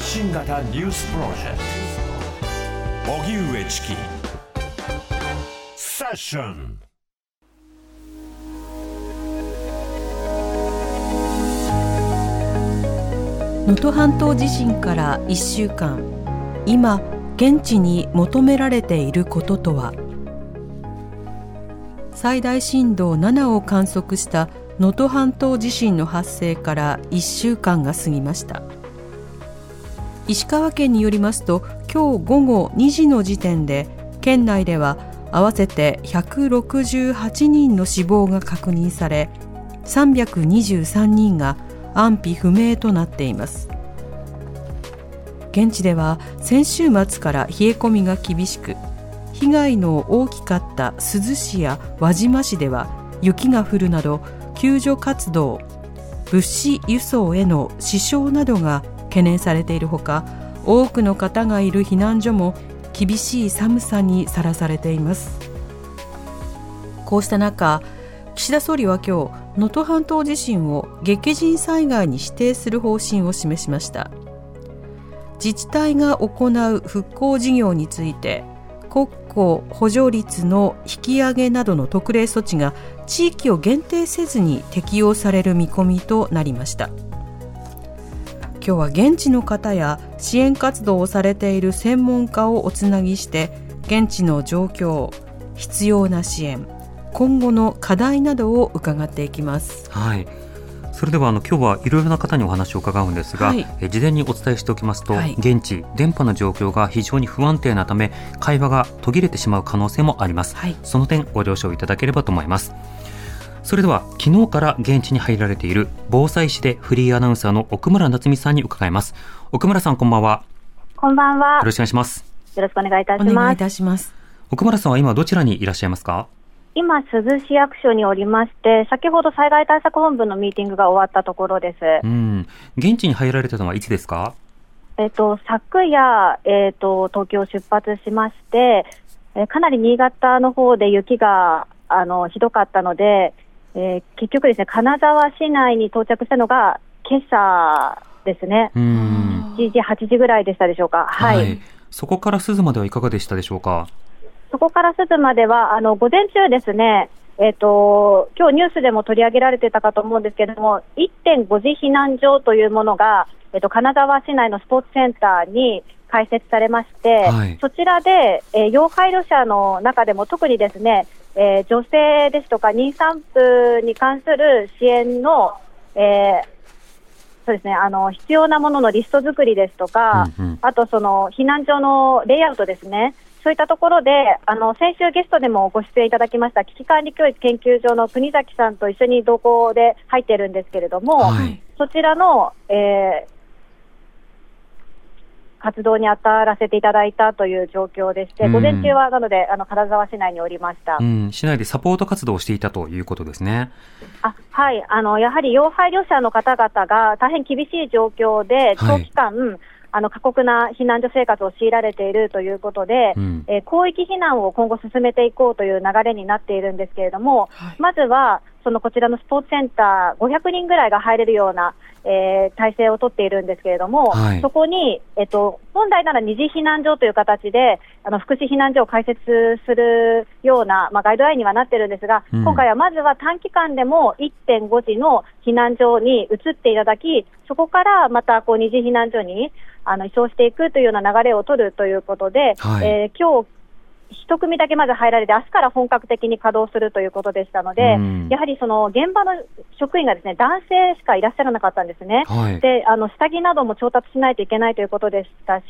発信型ニュースプロジェクト。荻上チキ。セッション。能登半島地震から1週間。今現地に求められていることとは？最大震度7を観測した能登半島地震の発生から1週間が過ぎました。石川県によりますと今日午後2時の時点で県内では合わせて168人の死亡が確認され323人が安否不明となっています。現地では先週末から冷え込みが厳しく被害の大きかった珠洲市や輪島市では雪が降るなど救助活動物資輸送への支障などが懸念されているほか多くの方がいる避難所も厳しい寒さにさらされています。こうした中岸田総理は今日能登半島地震を激甚災害に指定する方針を示しました。自治体が行う復興事業について国庫補助率の引き上げなどの特例措置が地域を限定せずに適用される見込みとなりました。今日は現地の方や支援活動をされている専門家をおつなぎして現地の状況必要な支援今後の課題などを伺っていきます。はい。それではあの今日はいろいろな方にお話を伺うんですが、はい、え事前にお伝えしておきますと、はい、現地電波の状況が非常に不安定なため会話が途切れてしまう可能性もあります、はい、その点ご了承いただければと思いますそれでは昨日から現地に入られている防災士でフリーアナウンサーの奥村夏美さんに伺います。奥村さんこんばんは。こんばんは。よろしくお願いします。よろしくお願いいたします。お願いいたします。奥村さんは今どちらにいらっしゃいますか？今、珠洲市役所におりまして、先ほど災害対策本部のミーティングが終わったところです。うん、現地に入られたのはいつですか？えっと、昨夜、えっと、東京出発しまして、えかなり新潟の方で雪があのひどかったので、えー、結局ですね、金沢市内に到着したのが今朝ですね。うん。7時、8時ぐらいでしたでしょうか。はい。はい、そこから鈴まではいかがでしたでしょうか？そこから鈴までは、あの、午前中ですね、えっ、ー、と、今日ニュースでも取り上げられてたかと思うんですけれども、1.5次避難所というものが、えっ、ー、と、金沢市内のスポーツセンターに開設されまして、はい、そちらで、えー、要配慮者の中でも特にですね、えー、女性ですとか妊産婦に関する支援の、えー、そうですね、あの必要なもののリスト作りですとか、うんうん、あとその避難所のレイアウトですね、そういったところで、あの先週ゲストでもご出演いただきました危機管理教育研究所の国崎さんと一緒に同行で入っているんですけれども、はい、そちらの、えー、活動に当たらせていただいたという状況でして、午前中はなので、あの金沢市内におりました、うん、市内でサポート活動をしていたということですね。あはい。あの、やはり要配慮者の方々が大変厳しい状況で、長期間、はいあの過酷な避難所生活を強いられているということで、うん、えー、広域避難を今後進めていこうという流れになっているんですけれども、はい、まずはそのこちらのスポーツセンター、500人ぐらいが入れるような、えー、体制を取っているんですけれども、はい、そこに、えっと、本来なら二次避難所という形で、あの福祉避難所を開設するような、まあ、ガイドラインにはなってるんですが、うん、今回はまずは短期間でも1.5時の避難所に移っていただき、そこからまたこう二次避難所にあの移送していくというような流れを取るということで、はい、えー、今日一組だけまず入られて、明日から本格的に稼働するということでしたので、やはりその現場の職員がですね男性しかいらっしゃらなかったんですね、はい、であの下着なども調達しないといけないということでしたし、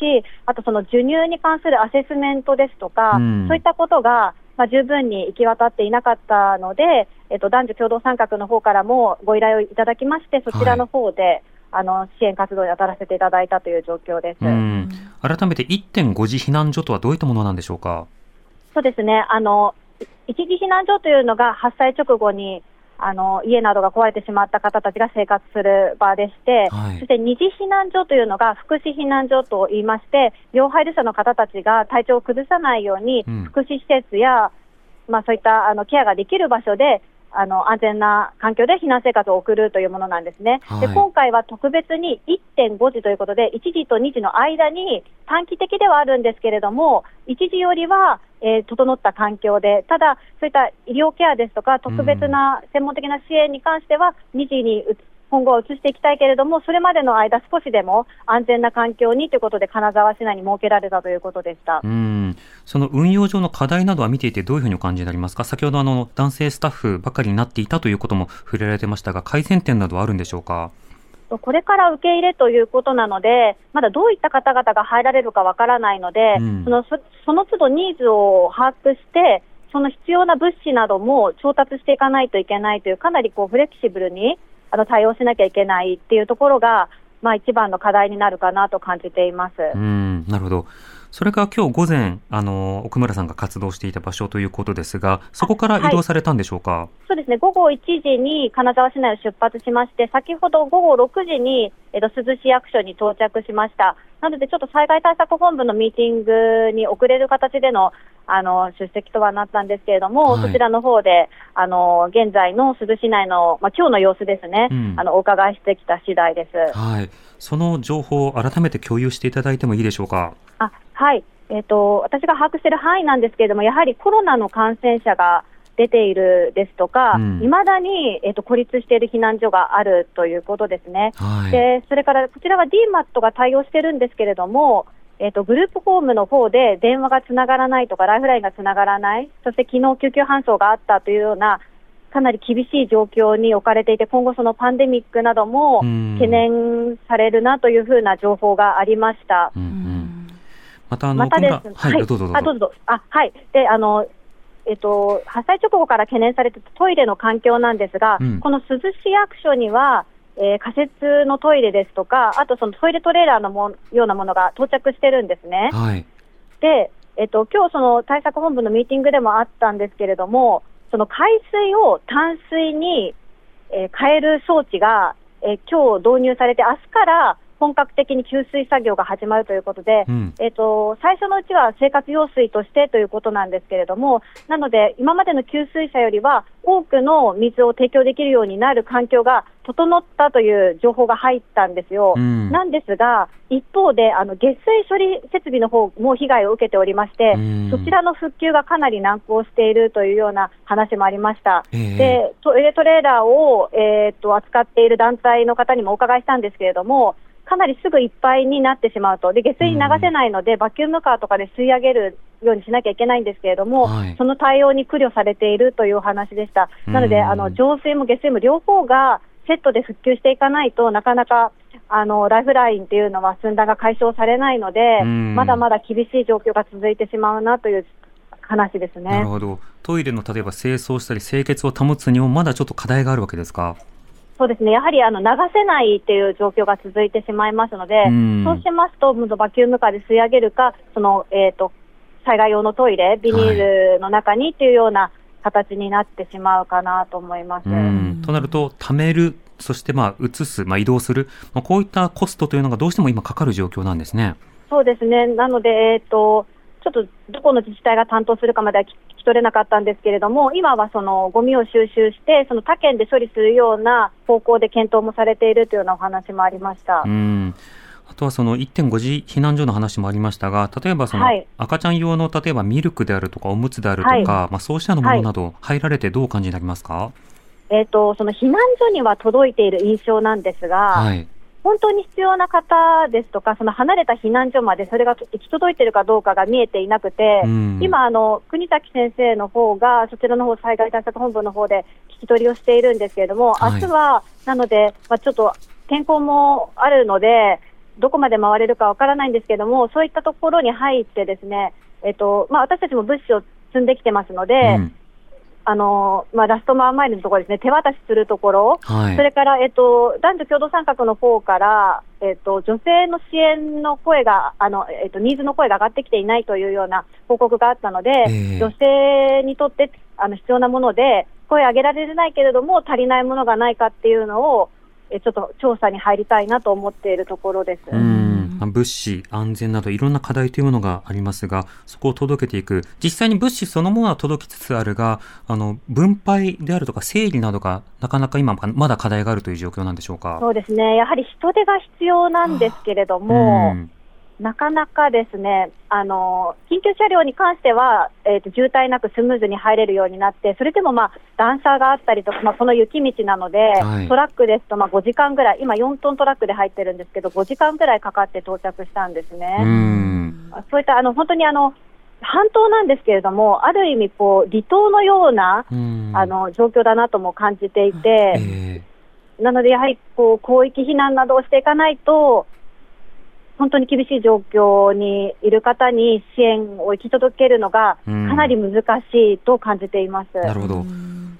あとその授乳に関するアセスメントですとか、そういったことが、まあ、十分に行き渡っていなかったので、えっと、男女共同参画の方からもご依頼をいただきまして、そちらの方で、はい。あの支援活動に当たらせていただいたという状況です。改めて1.5次避難所とはどういったものなんでしょうか？そうですね、あの一時避難所というのが発災直後にあの家などが壊れてしまった方たちが生活する場でして、はい、そして二次避難所というのが福祉避難所といいまして、要配慮者の方たちが体調を崩さないように、福祉施設や、まあ、そういったあのケアができる場所で、あの安全な環境で避難生活を送るというものなんですね、はい、で今回は特別に1.5時ということで、1時と2時の間に短期的ではあるんですけれども、1時よりは、えー、整った環境で、ただ、そういった医療ケアですとか、特別な専門的な支援に関しては、2時に今後は移していきたいけれども、それまでの間、少しでも安全な環境にということで、金沢市内に設けられたということでした。うん。その運用上の課題などは見ていて、どういうふうにお感じになりますか、先ほどあの男性スタッフばかりになっていたということも触れられてましたが、改善点などはあるんでしょうか？これから受け入れということなので、まだどういった方々が入られるかわからないので、うん、そのその都度ニーズを把握して、その必要な物資なども調達していかないといけないという、かなりこうフレキシブルにあの対応しなきゃいけないっていうところが、まあ、一番の課題になるかなと感じています。うんなるほどそれが今日午前、あの、奥村さんが活動していた場所ということですが、そこから移動されたんでしょうか、はい、そうですね、午後1時に金沢市内を出発しまして、先ほど午後6時に、えっと、珠洲市役所に到着しました。なので、ちょっと災害対策本部のミーティングに遅れる形でのあの出席とはなったんですけれども、はい、そちらの方で、あの現在の珠洲市内の、まあ今日の様子ですね、うん、あのお伺いしてきた次第です。はい、その情報を改めて共有していただいてもいいでしょうか？あはい、えーと、私が把握している範囲なんですけれども、やはりコロナの感染者が出ているですとか、い、ま、だに、えーと、孤立している避難所があるということですね、はい、でそれからこちらは DMAT が対応してるんですけれども、えーと、グループホームの方で電話がつながらないとか、ライフラインがつながらない、そして昨日救急搬送があったというような、かなり厳しい状況に置かれていて、今後、そのパンデミックなども懸念されるなというふうな情報がありました。うんうんまたあの、またです、はい、どうぞどうぞ。あ、どうぞ。あ、はい。で、あの、えっと、発災直後から懸念されていたトイレの環境なんですが、うん、この珠洲市役所には、えー、仮設のトイレですとか、あとそのトイレトレーラーのもようなものが到着してるんですね。はい、で、えっと、今日その対策本部のミーティングでもあったんですけれども、その海水を淡水に、えー、変える装置が、えー、今日導入されて、明日から本格的に給水作業が始まるということで、うん、えーと、最初のうちは生活用水としてということなんですけれども、なので、今までの給水車よりは多くの水を提供できるようになる環境が整ったという情報が入ったんですよ。うん、なんですが、一方であの下水処理設備の方も被害を受けておりまして、うん、そちらの復旧がかなり難航しているというような話もありました。えー、でトイレトレーラーを、えーと扱っている団体の方にもお伺いしたんですけれども、かなりすぐいっぱいになってしまうと、で下水に流せないので、バキュームカーとかで吸い上げるようにしなきゃいけないんですけれども、はい、その対応に苦慮されているというお話でした。なので、あの浄水も下水も両方がセットで復旧していかないとなかなかあのライフラインっていうのは寸断が解消されないので、まだまだ厳しい状況が続いてしまうなという話ですね。なるほど。トイレの例えば清掃したり清潔を保つにもまだちょっと課題があるわけですか？そうですね、やはりあの流せないっていう状況が続いてしまいますので、そうしますと、バキュームカーで吸い上げるか、そのえーと、災害用のトイレ、ビニールの中にっていうような形になってしまうかなと思います。となると、貯める、そしてまあ移す、まあ、移動する、まあ、こういったコストというのがどうしても今、かかる状況なんですね。そうですね。なので、えーとちょっとどこの自治体が担当するかまでは聞き取れなかったんですけれども、今はそのゴミを収集して、その他県で処理するような方向で検討もされているというようなお話もありました。うん。あとはその1.5次避難所の話もありましたが、例えばその赤ちゃん用の例えばミルクであるとかおむつであるとか、はい、まあそうしたのものなど入られてどう感じになりますか、えっ、ー、と、その避難所には届いている印象なんですが、はい、本当に必要な方ですとか、その離れた避難所までそれが行き届いているかどうかが見えていなくて、うん、今あの、国崎先生の方が、そちらの方災害対策本部の方で聞き取りをしているんですけれども、明日は、なので、まあ、ちょっと天候もあるので、どこまで回れるかわからないんですけれども、そういったところに入って、ですね、えっとまあ、私たちも物資を積んできてますので、うんあのまあ、ラストマンマイルのところですね、手渡しするところ、はい、それから、えっと、男女共同参画の方から、えっと、女性の支援の声が、あのえっと、ニーズの声が上がってきていないというような報告があったので、えー、女性にとってあの必要なもので、声上げられないけれども、足りないものがないかっていうのを、えちょっと調査に入りたいなと思っているところです。物資、安全などいろんな課題というものがありますが、そこを届けていく。実際に物資そのものは届きつつあるが、あの、分配であるとか整理などがなかなか今まだ課題があるという状況なんでしょうか？そうですね。やはり人手が必要なんですけれども、うんなかなかですね、あの緊急車両に関しては、えーと、渋滞なくスムーズに入れるようになって、それでも、まあ、段差があったりとか、まあ、この雪道なので、はい、トラックですと、まあ、5時間ぐらい、今、4トントラックで入ってるんですけど、5時間ぐらいかかって到着したんですね。うそういったあの本当にあの半島なんですけれども、ある意味こう、離島のようなあの状況だなとも感じていて、えー、なのでやはりこう広域避難などをしていかないと、本当に厳しい状況にいる方に支援を行き届けるのがかなり難しいと感じています。なるほど。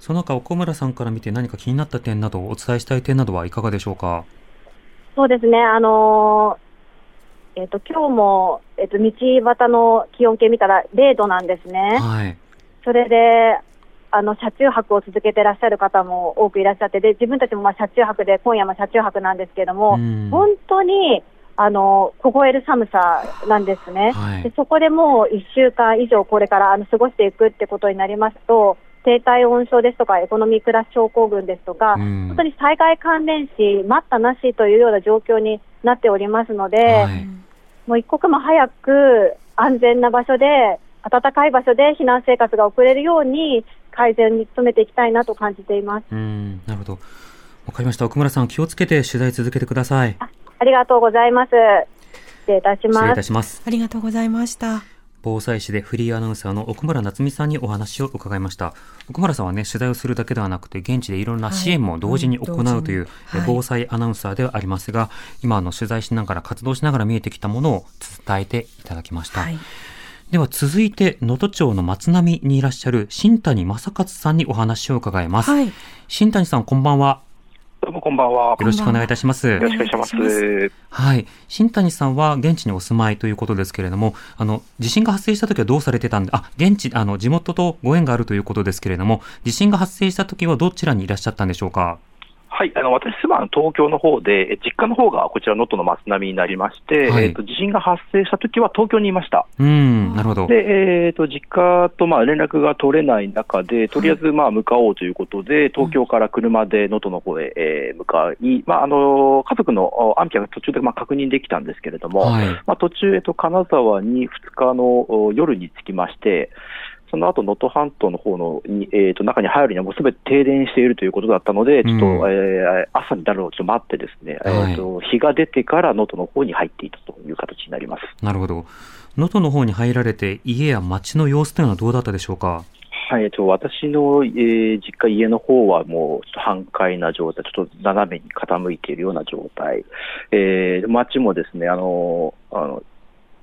その中、岡村さんから見て何か気になった点など、お伝えしたい点などはいかがでしょうか？そうですね。あのー、えっ、ー、と、今日も、えっ、ー、と、道端の気温計見たら0度なんですね。はい。それで、あの車中泊を続けていらっしゃる方も多くいらっしゃって、で自分たちもまあ車中泊で、今夜も車中泊なんですけれども、本当にあの凍える寒さなんですね、はい、でそこでもう1週間以上、これからあの過ごしていくってことになりますと、低体温症ですとか、エコノミークラス症候群ですとか、うん、本当に災害関連死、待ったなしというような状況になっておりますので、はい、もう一刻も早く安全な場所で、暖かい場所で避難生活が送れるように、改善に努めていきたいなと感じています。うんなるほどわかりました。奥村さん、気をつけて取材続けてください。ありがとうございます。失礼いたします。失礼いたします。ありがとうございました。防災士でフリーアナウンサーの奥村夏美さんにお話を伺いました。奥村さんはね、取材をするだけではなくて、現地でいろんな支援も同時に行うという、はい、防災アナウンサーではありますが、今あの取材しながら活動しながら見えてきたものを伝えていただきました。はい、では続いて、能登町の松並にいらっしゃる新谷正勝さんにお話を伺います。はい、新谷さん、こんばんは。どうもこんばんは。よろしくお願いいたします。よろしくお願いします。はい。新谷さんは現地にお住まいということですけれども、あの、地震が発生した時はどうされてたんで、あ、現地、あの、地元とご縁があるということですけれども、地震が発生した時はどちらにいらっしゃったんでしょうか？はい、あの私、妻は東京の方で、実家の方がこちら、能登の松並になりまして、はい、えーと、地震が発生した時は東京にいました。うんなるほど。で、えーと、実家とまあ連絡が取れない中で、とりあえずまあ向かおうということで、はい、東京から車で能登の方へ、えー、向かい、まあ、あの家族の安否が途中でまあ確認できたんですけれども、はい、まあ、途中、えーと、金沢に2日の夜に着きまして、その後能登半島の方のに、えー、と中に入るにはもうすべて停電しているということだったので、ちょっと、うん、えー、朝になるのをちょっと待って、ですね、はい、えーと、日が出てから能登の方に入っていたという形になります。なるほど、能登の方に入られて、家や町の様子というのはどうだったでしょうか？はい、と、私の、えー、実家、家の方はもうちょっと半壊な状態、ちょっと斜めに傾いているような状態、えー、町もですね、あのあの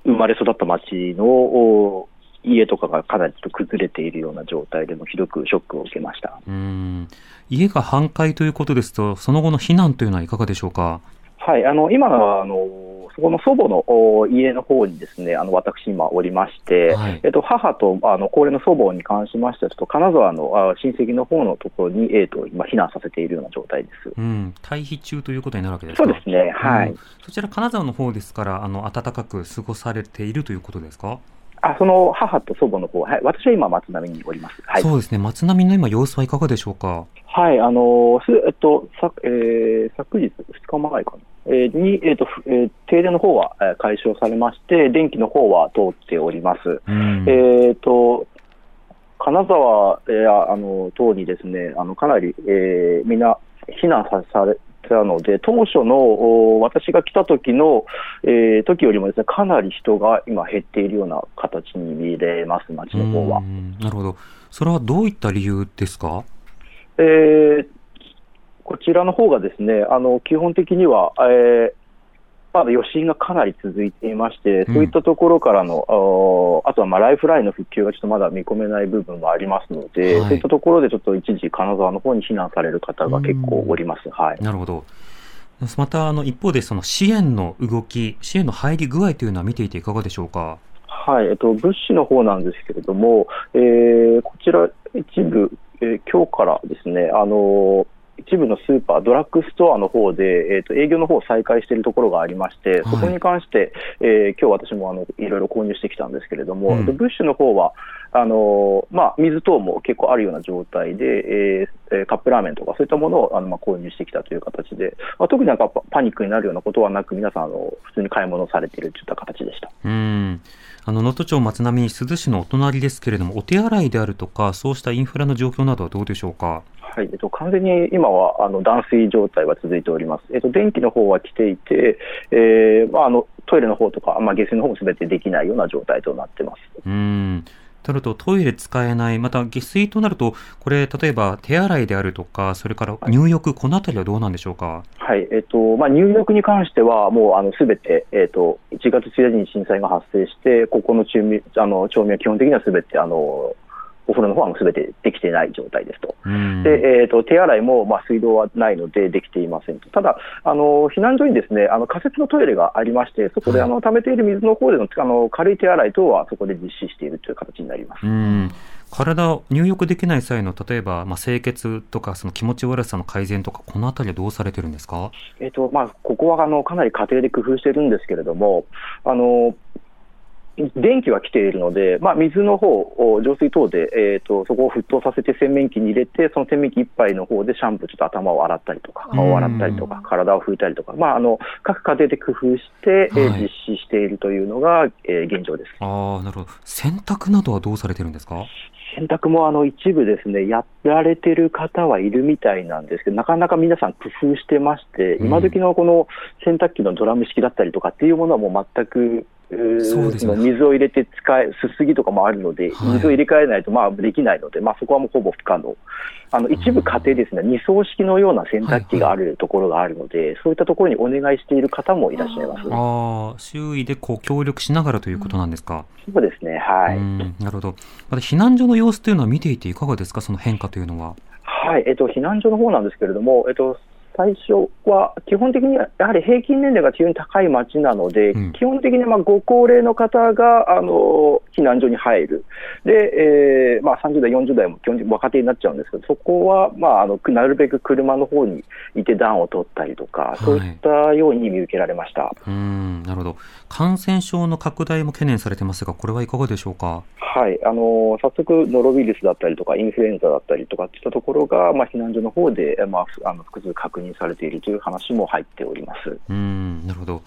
生まれ育った町の家とかがかなりちょっと崩れているような状態でもひどくショックを受けました。うん。家が半壊ということですと、その後の避難というのはいかがでしょうか？はい、あの今あの、そこの祖母の家の方にですね、あの私、今おりまして、はい、えっと、母とあの高齢の祖母に関しましては、ちょっと金沢の親戚の方のところに、えっと、今、避難させているような状態です、うん、退避中ということになるわけですか？そうですね、はい、うん、そちら、金沢の方ですから、あの暖かく過ごされているということですか？あその母と祖母の方、はい、私は今、松並におります、はい、そうですね、松並の今、様子はいかがでしょうか？はい、あのすえっとさえー、昨日、2日前かな、えー、に、えーとえー、停電の方は解消されまして、電気の方は通っております。うん、えーと金沢、えー、あの等にですねあのかなり、えー、みんな避難さされたので、当初の私が来た時の、えー、時よりもですねかなり人が今減っているような形に見れます、町の方は。なるほど。それはどういった理由ですか？えー、こちらの方がですね、あの基本的には、えー、まだ余震がかなり続いていまして、そういったところからの、うん、あとはまあライフラインの復旧がちょっとまだ見込めない部分もありますので、はい、そういったところでちょっと一時、金沢の方に避難される方が結構おります。はい、なるほど。またあの一方で、その支援の動き、支援の入り具合というのは見ていていかがでしょうか？はい、えっと、物資の方なんですけれども、えー、こちら、一部、えー、今日からですね、あの一部のスーパー、ドラッグストアの方で、えーと、営業の方を再開しているところがありまして、そこに関して、えー、今日私もあのいろいろ購入してきたんですけれども、うん、ブッシュの方はあのまあ、水等も結構あるような状態で、えー、カップラーメンとかそういったものをあの、まあ、購入してきたという形で、まあ、特になんかパニックになるようなことはなく、皆さんあの、普通に買い物されているといった形でした。うんあの能登町松並珠洲市のお隣ですけれども、お手洗いであるとか、そうしたインフラの状況などはどうでしょうか？はい、えっと、完全に今はあの断水状態は続いております。えっと、電気の方は来ていて、えーまあ、あのトイレの方とか、まあ、下水の方もすべてできないような状態となってます。うんとなるとトイレ使えない、また下水となると、これ、例えば手洗いであるとか、それから入浴、このあたりはどうなんでしょうか？はい、えっとまあ、入浴に関しては、もうあのすべて、えっと、1月1日に震災が発生して、ここの町民あの町民は基本的にはすべてあのお風呂の方はすべてできていない状態ですと、でえーと、手洗いも、まあ、水道はないのでできていませんと、ただ、あの避難所にですねあの仮設のトイレがありまして、そこで、あの溜めている水の方でのあの軽い手洗い等はそこで実施しているという形になります。体、入浴できない際の例えば、まあ、清潔とかその気持ち悪さの改善とか、このあたりはどうされてるんですか、えーとまあ、ここはあのかなり家庭で工夫してるんですけれども、あの電気は来ているので、まあ、水の方を浄水等で、えーと、そこを沸騰させて洗面器に入れて、その洗面器1杯の方でシャンプー、ちょっと頭を洗ったりとか、顔を洗ったりとか、体を拭いたりとか、まあ、あの各家庭で工夫して、はい、えー、実施しているというのが、えー、現状です。あなるほど、洗濯などはどうされてるんですか？洗濯もあの一部ですね、やられてる方はいるみたいなんですけど、なかなか皆さん工夫してまして、今時のこの洗濯機のドラム式だったりとかっていうものはもう全くそうですね、水を入れて使え、すすぎとかもあるので、はい、水を入れ替えないとまあできないので、まあ、そこはもうほぼ不可能、あの一部家庭ですね、二層式のような洗濯機があるところがあるので、はい。はい、そういったところにお願いしている方もいらっしゃいます。あ周囲でこう協力しながらということなんですか？そうですね、はい、なるほど、また避難所の様子というのは見ていて、いかがですか、その変化というのは。はいえっと、避難所の方なんですけれども、えっと、最初は基本的にやはり平均年齢が非常に高い町なので、うん、基本的にまあご高齢の方があの避難所に入る、でえーまあ、30代、40代も基本的に若手になっちゃうんですけど、そこは、まあ、あのなるべく車の方にいて暖を取ったりとか、そういったように見受けられました、うんなるほど感染症の拡大も懸念されてますが、これはいかがでしょうか？はい、あの早速、ノロウイルスだったりとか、インフルエンザだったりとかっていったところが、まあ、避難所の方で、まあ、あの複数確認されているという話も入っておりますうんなるほど。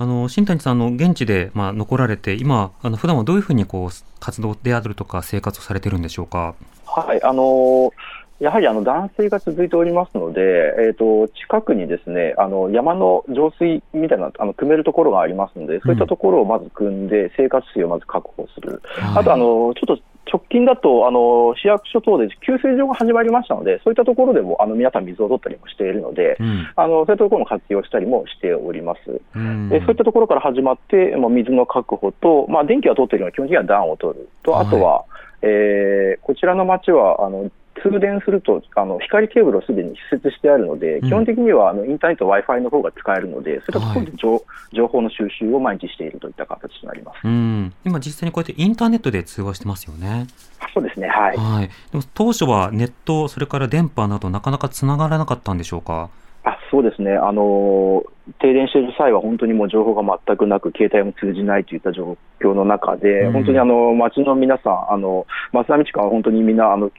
あの新谷さんの現地で、まあ、残られて、今、あの普段はどういうふうにこう活動であるとか、生活をされてるんでしょうか？はいあのやはりあの断水が続いておりますので、えーと、近くにですねあの山の浄水みたいなあの組めるところがありますので、そういったところをまず組んで、生活水をまず確保する、あとあのちょっと直近だとあの市役所等で給水所が始まりましたので、そういったところでもあの皆さん水を取ったりもしているので、うん、あのそういったところも活用したりもしております。うん、でそういったところから始まって、まあ、水の確保と、まあ、電気は通っているのは基本的には暖を取る。と、あとは、はい、えー、こちらの町はあの通電するとあの光ケーブルをすでに施設してあるので、基本的にはあのインターネット、Wi-Fi の方が使えるので、そういったところで情はい、情報の収集を毎日しているといった形となります。うん。今、実際にこうやってインターネットで通話してますよね。そうですね、はい、はい、でも当初はネット、それから電波など、なかなかつながらなかったんでしょうか？あそうですね、あの停電している際は本当にもう情報が全くなく、携帯も通じないといった状況の中で、うん、本当にあの町の皆さん、あの松並地区は本当にみんなあの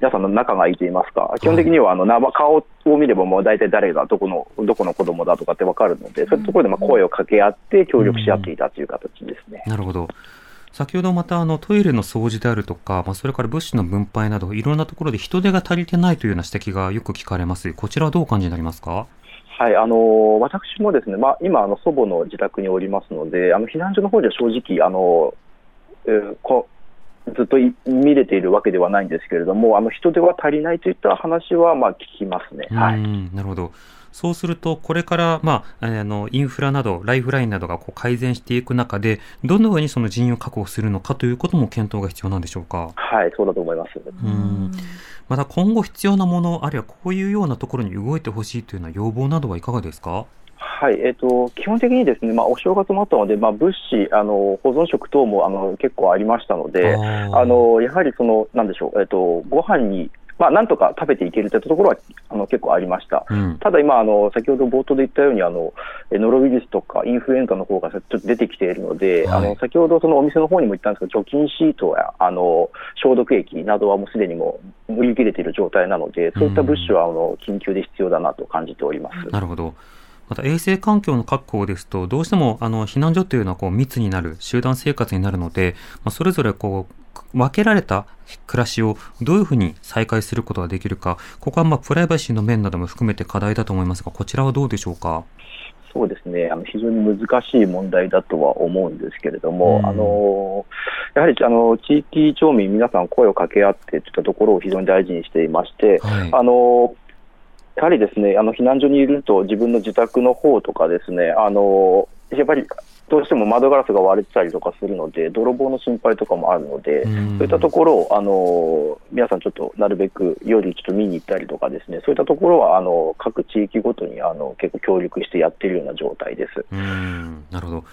皆さんの仲がいいと言いますか、基本的にはあの生顔を見れば、もう大体誰がどこのどこの子供だとかって分かるので、そういうところでまあ声を掛け合って、協力し合っていたという形ですね。なるほど。先ほどまたあのトイレの掃除であるとか、まあ、それから物資の分配など、いろんなところで人手が足りてないというような指摘がよく聞かれます。こちらはどうお感じになりますか？はい、あの私もですね、まあ、今あの、祖母の自宅におりますので、あの避難所の方では正直、あのえー、こずっと見れているわけではないんですけれども、あの人手は足りないといった話はまあ聞きますね。はい、なるほどそうすると、これから、まあ、あの、インフラなど、ライフラインなどがこう改善していく中で、どのようにその人員を確保するのかということも検討が必要なんでしょうか？はい、そうだと思います。うんまた今後必要なもの、あるいはこういうようなところに動いてほしいというような要望などはいかがですか？はいえーと、基本的にですね、まあ、お正月もあったので、まあ、物資あの、保存食等もあの結構ありましたので、あのやはりその、なんでしょう、えーと、ご飯にまあ、なんとか食べていけるというところはあの結構ありました。うん、ただ今あの、先ほど冒頭で言ったようにあの、ノロウイルスとかインフルエンザの方がちょっと出てきているので、はい、あの先ほどそのお店の方にも言ったんですけど、除菌シートやあの消毒液などはもうすでにもう売り切れている状態なので、そういった物資はあの緊急で必要だなと感じております。なるほどまた衛生環境の確保ですと、どうしてもあの避難所というのはこう密になる、集団生活になるので、まあ、それぞれこう分けられた暮らしをどういうふうに再開することができるか、ここはまあプライバシーの面なども含めて課題だと思いますが、こちらはどうでしょうか？そうですね。あの非常に難しい問題だとは思うんですけれども、あのやはりあの地域町民、皆さん声を掛け合ってといったところを非常に大事にしていまして、はい、あのやはりですねあの避難所にいると、自分の自宅の方とかですね、あのやっぱりどうしても窓ガラスが割れてたりとかするので、泥棒の心配とかもあるので、そういったところをあの皆さん、ちょっとなるべく夜、ちょっと見に行ったりとか、ですねそういったところはあの各地域ごとにあの結構協力してやっているような状態です。うん。なるほど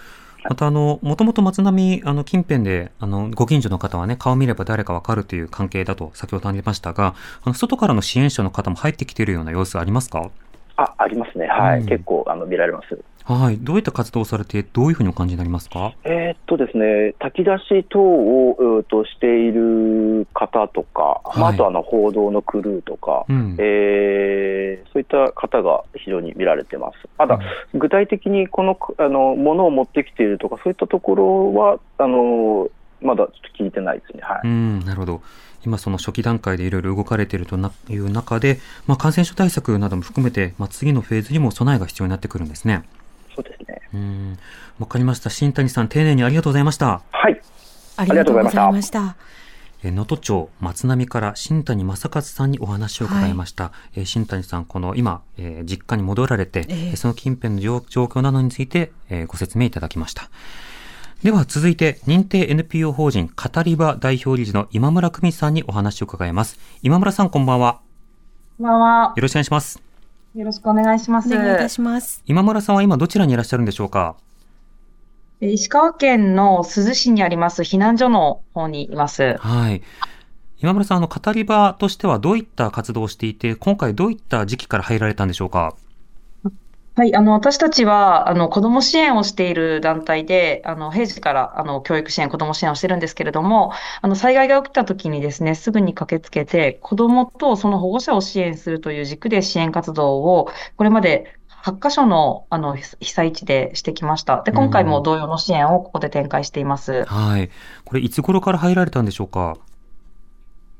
またあの、もともと松並、あの、近辺で、あの、ご近所の方はね、顔見れば誰かわかるという関係だと先ほどありましたが、あの、外からの支援者の方も入ってきているような様子ありますか？あ、ありますね。はい。うん、結構、あの、見られます。はい。どういった活動をされて、どういうふうにお感じになりますか？えー、っとですね、炊き出し等を、としている方とか、はい、まあ、あとあの報道のクルーとか、うん、えー、そういった方が非常に見られてます。ただ、うん、具体的にこのあのものを持ってきているとか、そういったところは、あのまだちょっと聞いてないですね。はい。うん、なるほど。今その初期段階でいろいろ動かれているという中で、まあ、感染症対策なども含めて、まあ、次のフェーズにも備えが必要になってくるんですね。そうん。わかりました。新谷さん、丁寧にありがとうございました。はい。ありがとうございました。能登町松並から新谷正和さんにお話を伺いました。はい、え新谷さん、この今、えー、実家に戻られて、えー、その近辺の状況などについて、えー、ご説明いただきました。では続いて、認定 NPO 法人語り場代表理事の今村久美さんにお話を伺います。今村さん、こんばんは。こんばんは。よろしくお願いします。よろしくお願いします。お願いいたします。今村さんは今どちらにいらっしゃるんでしょうか？石川県の珠洲市にあります避難所の方にいます。はい。今村さん、あの、語り場としてはどういった活動をしていて、今回どういった時期から入られたんでしょうか？はい、あの、私たちは、あの、子ども支援をしている団体で、あの、平時から、あの、教育支援、子ども支援をしてるんですけれども、あの、災害が起きた時にですね、すぐに駆けつけて、子どもとその保護者を支援するという軸で支援活動を、これまで8カ所のあの被災地でしてきました。で、今回も同様の支援をここで展開しています。はい。これ、いつ頃から入られたんでしょうか？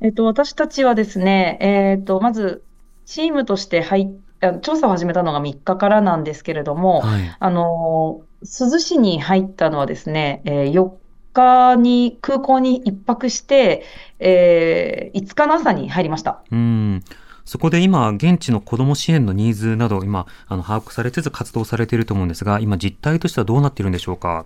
えっと、私たちはですね、えっと、まず、チームとして入っ調査を始めたのが3日からなんですけれども、はい、あの、珠洲市に入ったのはですね、えー、4日に空港に1泊して、えー、5日の朝に入りました。うんそこで今、現地の子ども支援のニーズなど、今、あの把握されつつ活動されていると思うんですが、今、実態としてはどうなっているんでしょうか？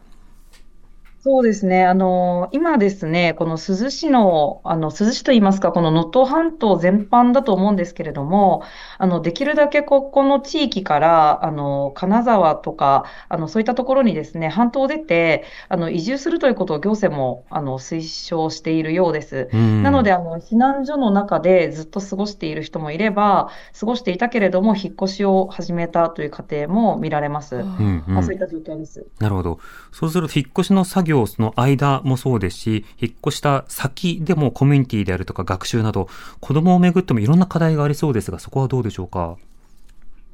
そうですね。あの、今ですね、この珠洲市の、あの、珠洲市といいますか、この能登半島全般だと思うんですけれども、あの、できるだけここの地域から、あの、金沢とか、あの、そういったところにですね、半島を出て、あの、移住するということを行政も、あの、推奨しているようです。なので、あの、避難所の中でずっと過ごしている人もいれば、過ごしていたけれども、引っ越しを始めたという過程も見られます。うんうん、そういった状況です。なるほど。そうすると、引っ越しの作業業の間もそうですし、引っ越した先でもコミュニティであるとか学習など、子供をめぐってもいろんな課題がありそうですが、そこはどうでしょうか？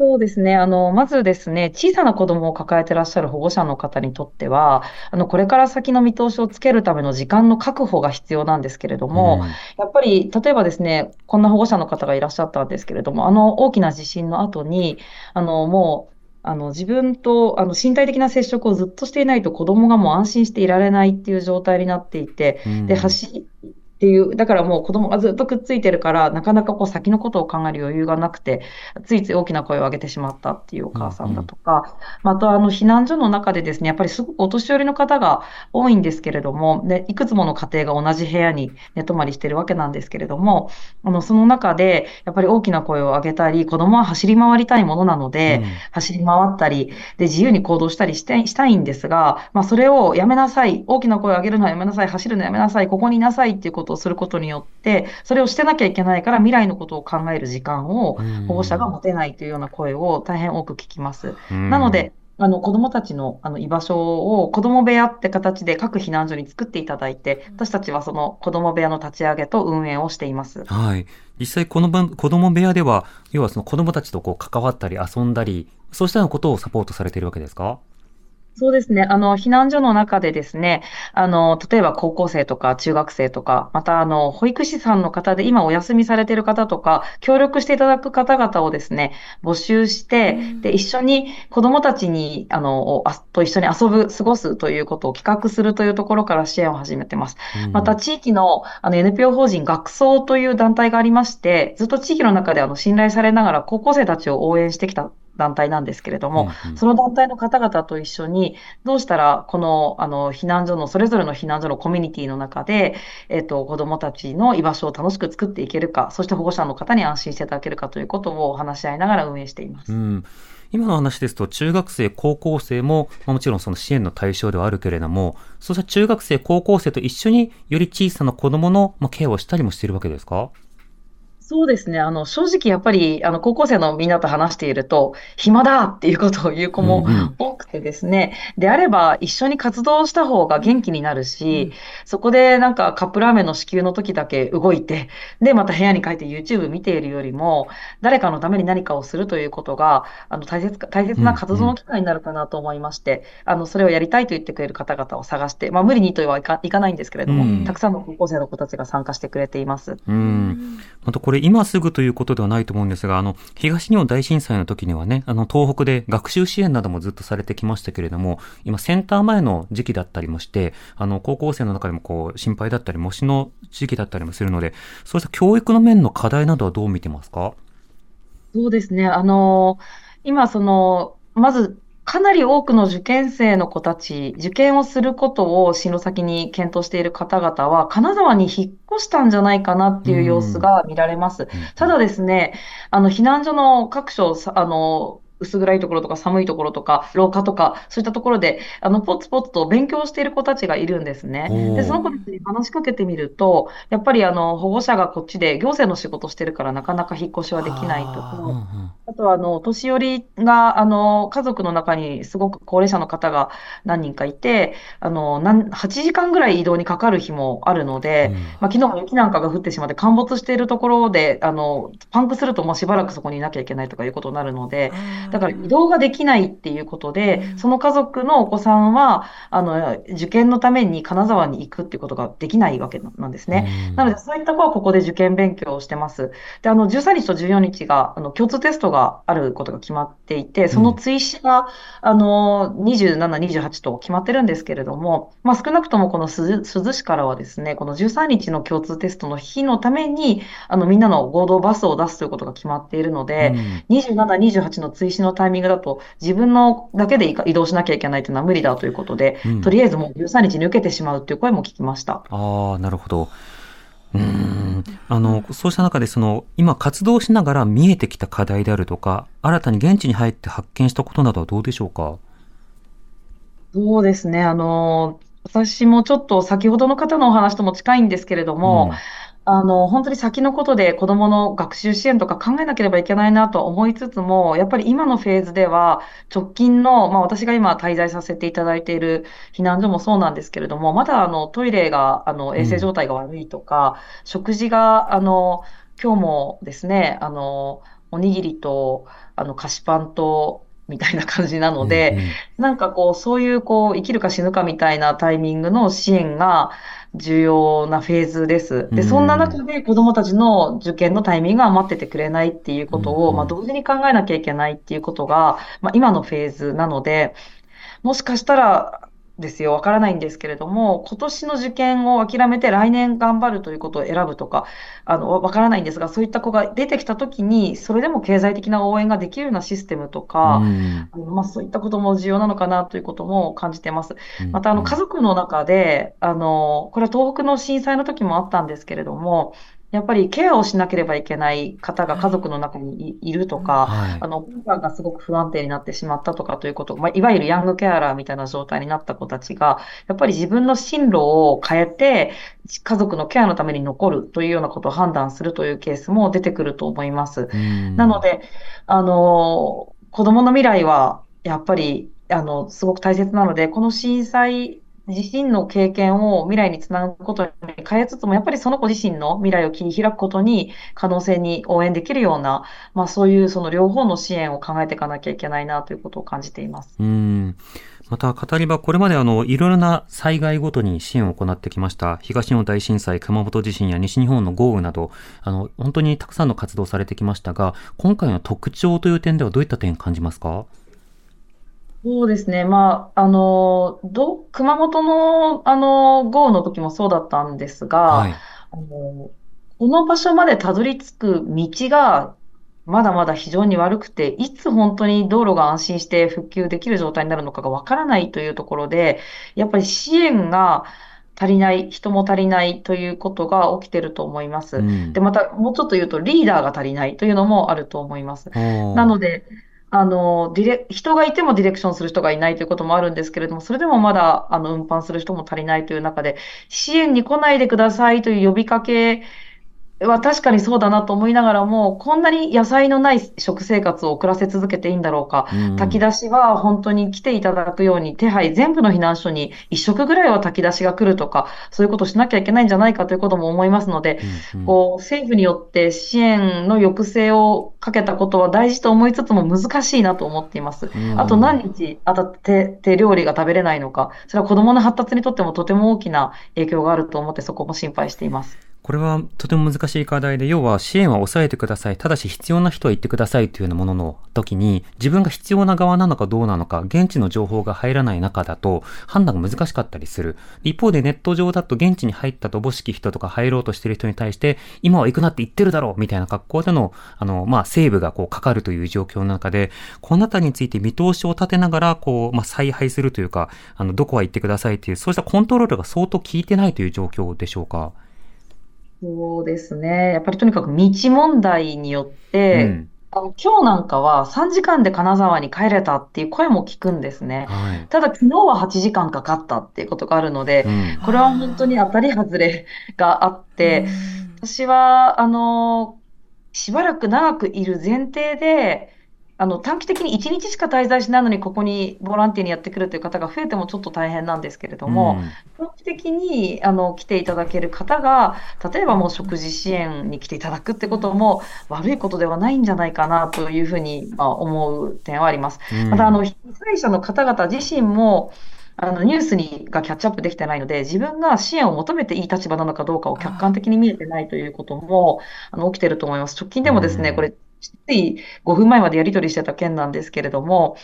そうですね。あの、まずですね、小さな子供を抱えてらっしゃる保護者の方にとっては、あの、これから先の見通しをつけるための時間の確保が必要なんですけれども、うん、やっぱり、例えばですね、こんな保護者の方がいらっしゃったんですけれども、あの大きな地震の後に、あの、もう、あの自分とあの身体的な接触をずっとしていないと子供がもう安心していられないっていう状態になっていて、うん、で走っていう、だからもう子供がずっとくっついてるから、なかなかこう先のことを考える余裕がなくて、ついつい大きな声を上げてしまったっていうお母さんだとか、ま、うん、たあの避難所の中でですね、やっぱりすごくお年寄りの方が多いんですけれども、でいくつもの家庭が同じ部屋に寝泊まりしてるわけなんですけれども、あのその中でやっぱり大きな声を上げたり、子供は走り回りたいものなので、うん、走り回ったり、で自由に行動したりしてしたいんですが、まあ、それをやめなさい、大きな声を上げるのはやめなさい、走るのやめなさい、ここにいなさいっていうことことをすることによって、それをしてなきゃいけないから未来のことを考える時間を保護者が持てないというような声を大変多く聞きます。なので、あの子どもたちのあの居場所を子ども部屋って形で各避難所に作っていただいて、私たちはその子ども部屋の立ち上げと運営をしています。はい。実際この子ども部屋では、要はその子どもたちとこう関わったり遊んだり、そうしたようなことをサポートされているわけですか？そうですね。あの、避難所の中でですね、あの、例えば高校生とか中学生とか、また、あの、保育士さんの方で今お休みされている方とか、協力していただく方々をですね、募集して、で、一緒に子供たちに、あの、あと一緒に遊ぶ、過ごすということを企画するというところから支援を始めてます。また、地域の、あの、NPO 法人学装という団体がありまして、ずっと地域の中であの、信頼されながら高校生たちを応援してきた団体なんですけれども、うんうん、その団体の方々と一緒に、どうしたら、この、あの、避難所の、それぞれの避難所のコミュニティの中で、えっ、と、子供たちの居場所を楽しく作っていけるか、そして保護者の方に安心していただけるかということを話し合いながら運営しています。うん。今の話ですと、中学生、高校生も、もちろんその支援の対象ではあるけれども、そうした中学生、高校生と一緒により小さな子供のケアをしたりもしているわけですか？そうですね。あの、正直やっぱり、あの、高校生のみんなと話していると、暇だっていうことを言う子も多てですね、であれば一緒に活動した方が元気になるし、うん、そこでなんかカップラーメンの支給の時だけ動いて、で、また部屋に帰って YouTube 見ているよりも、誰かのために何かをするということが、あの、大切、大切な活動の機会になるかなと思いまして、うんうん、あの、それをやりたいと言ってくれる方々を探して、まあ、無理にとはいかいかないんですけれども、うん、たくさんの高校生の子たちが参加してくれています。うん。あとこれ今すぐということではないと思うんですが、あの、東日本大震災の時にはね、あの、東北で学習支援などもずっとされてきましたけれども、今、センター前の時期だったりもして、あの、高校生の中でもこう、心配だったり、模試の時期だったりもするので、そうした教育の面の課題などはどう見てますか？そうですね。あの、今、その、まず、かなり多くの受験生の子たち、受験をすることを進路先に検討している方々は、金沢に引っ越したんじゃないかなっていう様子が見られます。ただですね、あの、避難所の各所、あの、薄暗いところとか寒いところとか、廊下とか、そういったところで、あの、ポツポツと勉強している子たちがいるんですね。で、その子たちに話しかけてみると、やっぱりあの、保護者がこっちで行政の仕事してるからなかなか引っ越しはできないとか、あとはあの、年寄りが、あの、家族の中にすごく高齢者の方が何人かいて、あの、8時間ぐらい移動にかかる日もあるので、うん、まあ、昨日も雪なんかが降ってしまって陥没しているところで、あの、パンクするともうしばらくそこにいなきゃいけないとかいうことになるので、だから移動ができないっていうことで、その家族のお子さんは、あの、受験のために金沢に行くっていうことができないわけなんですね。なので、そういった子はここで受験勉強をしてます。で、あの、13日と14日が、あの、共通テストがあることが決まっていて、その追試が、あの、27、28と決まってるんですけれども、まあ、少なくともこの珠洲市からはですね、この13日の共通テストの日のために、あの、みんなの合同バスを出すということが決まっているので、うん、27、28の追試のタイミングだと、自分のだけで移動しなきゃいけないというのは無理だということで、うん、とりあえずもう13日に受けてしまうという声も聞きました。ああ、なるほど。うん。あの、そうした中で、その、今活動しながら見えてきた課題であるとか、新たに現地に入って発見したことなどはどうでしょうか？そうですね。あの、私もちょっと先ほどの方のお話とも近いんですけれども、うんあの、本当に先のことで子供の学習支援とか考えなければいけないなと思いつつも、やっぱり今のフェーズでは、直近の、まあ私が今滞在させていただいている避難所もそうなんですけれども、まだあのトイレが、あの、衛生状態が悪いとか、うん、食事が、あの、今日もですね、あの、おにぎりと、あの、菓子パンと、みたいな感じなので、うんうん、なんかこう、そういうこう、生きるか死ぬかみたいなタイミングの支援が重要なフェーズです。で、そんな中で子供たちの受験のタイミングが待っててくれないっていうことを、まあ、同時に考えなきゃいけないっていうことが、まあ、今のフェーズなので、もしかしたら、ですよ。わからないんですけれども、今年の受験を諦めて来年頑張るということを選ぶとか、あの、わからないんですが、そういった子が出てきたときに、それでも経済的な応援ができるようなシステムとか、うん、あのまあ、そういったことも重要なのかなということも感じてます。また、あの、家族の中で、あの、これは東北の震災の時もあったんですけれども、やっぱりケアをしなければいけない方が家族の中にいるとか、はい、あの、根幹がすごく不安定になってしまったとかということ、まあ、いわゆるヤングケアラーみたいな状態になった子たちが、やっぱり自分の進路を変えて、家族のケアのために残るというようなことを判断するというケースも出てくると思います。なので、あの、子供の未来は、やっぱり、あの、すごく大切なので、この震災自身の経験を未来につなぐことに変えつつも、やっぱりその子自身の未来を切り開くことに可能性に応援できるような、まあそういうその両方の支援を考えていかなきゃいけないなということを感じています。うんまた、語り場、これまであの、いろいろな災害ごとに支援を行ってきました。東日本大震災、熊本地震や西日本の豪雨など、あの、本当にたくさんの活動されてきましたが、今回の特徴という点ではどういった点感じますか？そうですね。まあ、あの、ど、熊本の、あの、豪雨の時もそうだったんですが、はい、あの、この場所までたどり着く道が、まだまだ非常に悪くて、いつ本当に道路が安心して復旧できる状態になるのかがわからないというところで、やっぱり支援が足りない、人も足りないということが起きてると思います。うん、で、またもうちょっと言うとリーダーが足りないというのもあると思います。なので、あの、ディレ、人がいてもディレクションする人がいないということもあるんですけれども、それでもまだ、あの、運搬する人も足りないという中で、支援に来ないでくださいという呼びかけは確かにそうだなと思いながらも、こんなに野菜のない食生活を送らせ続けていいんだろうか。うん、炊き出しは本当に来ていただくように、手配、全部の避難所に一食ぐらいは炊き出しが来るとか、そういうことをしなきゃいけないんじゃないかということも思いますので、うんうん、こう政府によって支援の抑制をかけたことは大事と思いつつも難しいなと思っています。うん、あと何日当たって手料理が食べれないのか、それは子供の発達にとってもとても大きな影響があると思って、そこも心配しています。これはとても難しい課題で、要は支援は抑えてください。ただし必要な人は言ってくださいというようなものの時に、自分が必要な側なのかどうなのか、現地の情報が入らない中だと判断が難しかったりする。一方でネット上だと現地に入ったとぼしき人とか入ろうとしてる人に対して、今は行くなって言ってるだろうみたいな格好での、あの、まあ、セーブがこうかかるという状況の中で、このあたりについて見通しを立てながら、こう、まあ、采配するというか、あの、どこは行ってくださいという、そうしたコントロールが相当効いてないという状況でしょうか？そうですね。やっぱりとにかく道問題によって、うん、あの今日なんかは3時間で金沢に帰れたっていう声も聞くんですね。はい、ただ昨日は8時間かかったっていうことがあるので、うん、これは本当に当たり外れがあって、私は、あの、しばらく長くいる前提で、あの、短期的に1日しか滞在しないのに、ここにボランティアにやってくるという方が増えてもちょっと大変なんですけれども、うん、長期的に、あの、来ていただける方が、例えばもう食事支援に来ていただくってことも悪いことではないんじゃないかなというふうに、まあ、思う点はあります。うん、また、あの、被災者の方々自身も、あのニュースにがキャッチアップできてないので、自分が支援を求めていい立場なのかどうかを客観的に見えてないということもあの起きてると思います。直近でもですね、これ、つい5分前までやり取りしてた件なんですけれども、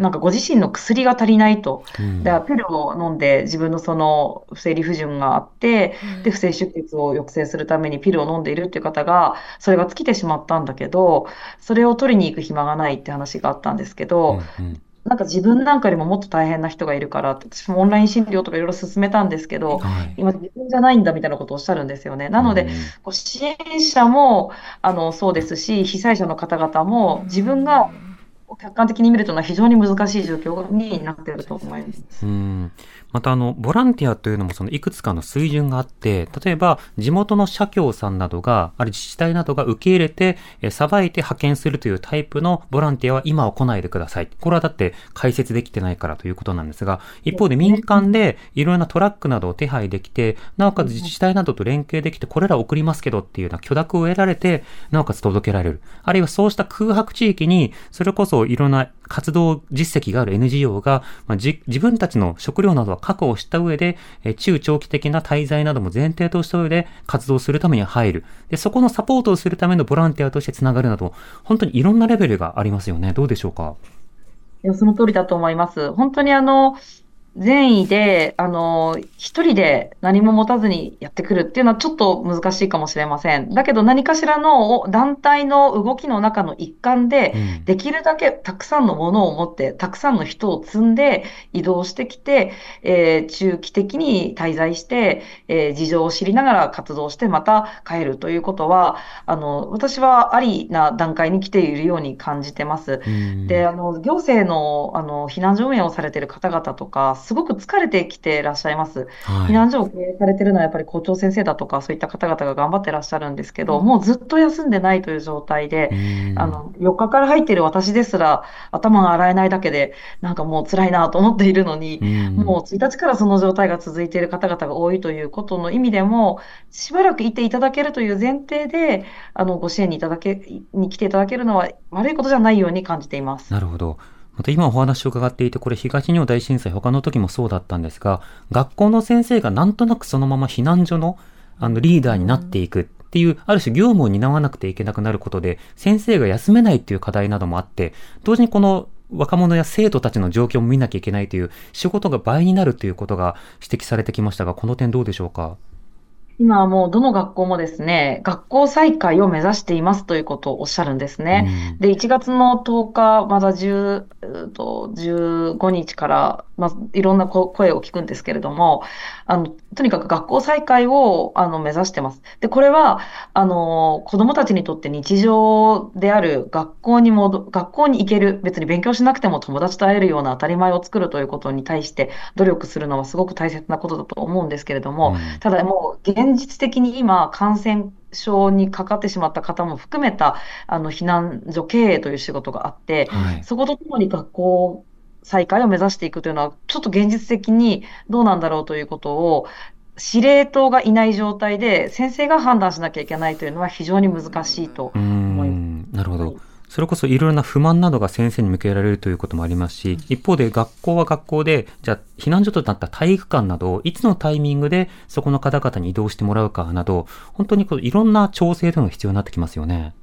なんかご自身の薬が足りないと。うん、だからピルを飲んで自分のその不正理不順があって、うん、で、不正出血を抑制するためにピルを飲んでいるっていう方が、それが尽きてしまったんだけど、それを取りに行く暇がないって話があったんですけど、うんうんなんか自分なんかよりももっと大変な人がいるから私もオンライン診療とかいろいろ進めたんですけど、はい、今自分じゃないんだみたいなことをおっしゃるんですよね。なので、こう支援者もあのそうですし、被災者の方々も自分が客観的に見るというのは非常に難しい状況になっていると思います。うんまたあの、ボランティアというのもそのいくつかの水準があって、例えば地元の社協さんなどが、ある自治体などが受け入れて、さばいて派遣するというタイプのボランティアは今は来ないでください。これはだって解説できてないからということなんですが、一方で民間でいろんなトラックなどを手配できて、なおかつ自治体などと連携できて、これら送りますけどっていうような許諾を得られて、なおかつ届けられる。あるいはそうした空白地域に、それこそいろんな活動実績がある NGO が、まあ、自分たちの食料などは確保した上で、え中長期的な滞在なども前提とした上で活動するために入る。で、そこのサポートをするためのボランティアとしてつながるなど、本当にいろんなレベルがありますよね。どうでしょうか？いや、その通りだと思います。本当にあの、善意で、あの、一人で何も持たずにやってくるっていうのはちょっと難しいかもしれません。だけど何かしらの団体の動きの中の一環で、できるだけたくさんのものを持って、たくさんの人を積んで移動してきて、えー、中期的に滞在して、えー、事情を知りながら活動してまた帰るということは、あの、私はありな段階に来ているように感じてます。で、あの、行政の、あの、避難所運営をされている方々とか、すごく疲れてきていらっしゃいます。はい、避難所を経営されてるのはやっぱり校長先生だとか、そういった方々が頑張ってらっしゃるんですけど、もうずっと休んでないという状態で、あの、4日から入っている私ですら、頭が洗えないだけで、なんかもう辛いなと思っているのに、もう1日からその状態が続いている方々が多いということの意味でも、しばらくいていただけるという前提で、あの、ご支援にいただけ、に来ていただけるのは悪いことじゃないように感じています。なるほど。また今お話を伺っていて、これ東日本大震災他の時もそうだったんですが、学校の先生がなんとなくそのまま避難所のあのリーダーになっていくっていう、ある種業務を担わなくていけなくなることで、先生が休めないっていう課題などもあって、同時にこの若者や生徒たちの状況も見なきゃいけないという仕事が倍になるということが指摘されてきましたが、この点どうでしょうか？今はもうどの学校もですね、学校再開を目指していますということをおっしゃるんですね。うん、で、1月の10日、まだ10と15日から、まあ、いろんな声を聞くんですけれども、あの、とにかく学校再開をあの目指してます。で、これは、あの、子供たちにとって日常である学校に戻、学校に行ける、別に勉強しなくても友達と会えるような当たり前を作るということに対して努力するのはすごく大切なことだと思うんですけれども、うん、ただもう現実的に今感染症にかかってしまった方も含めたあの避難所経営という仕事があって、はい、そことともに学校再開を目指していくというのは、ちょっと現実的にどうなんだろうということを、司令塔がいない状態で、先生が判断しなきゃいけないというのは非常に難しいと思います。なるほど。それこそいろいろな不満などが先生に向けられるということもありますし、一方で学校は学校で、じゃあ避難所となった体育館などをいつのタイミングでそこの方々に移動してもらうかなど、本当にこういろんな調整というのが必要になってきますよね。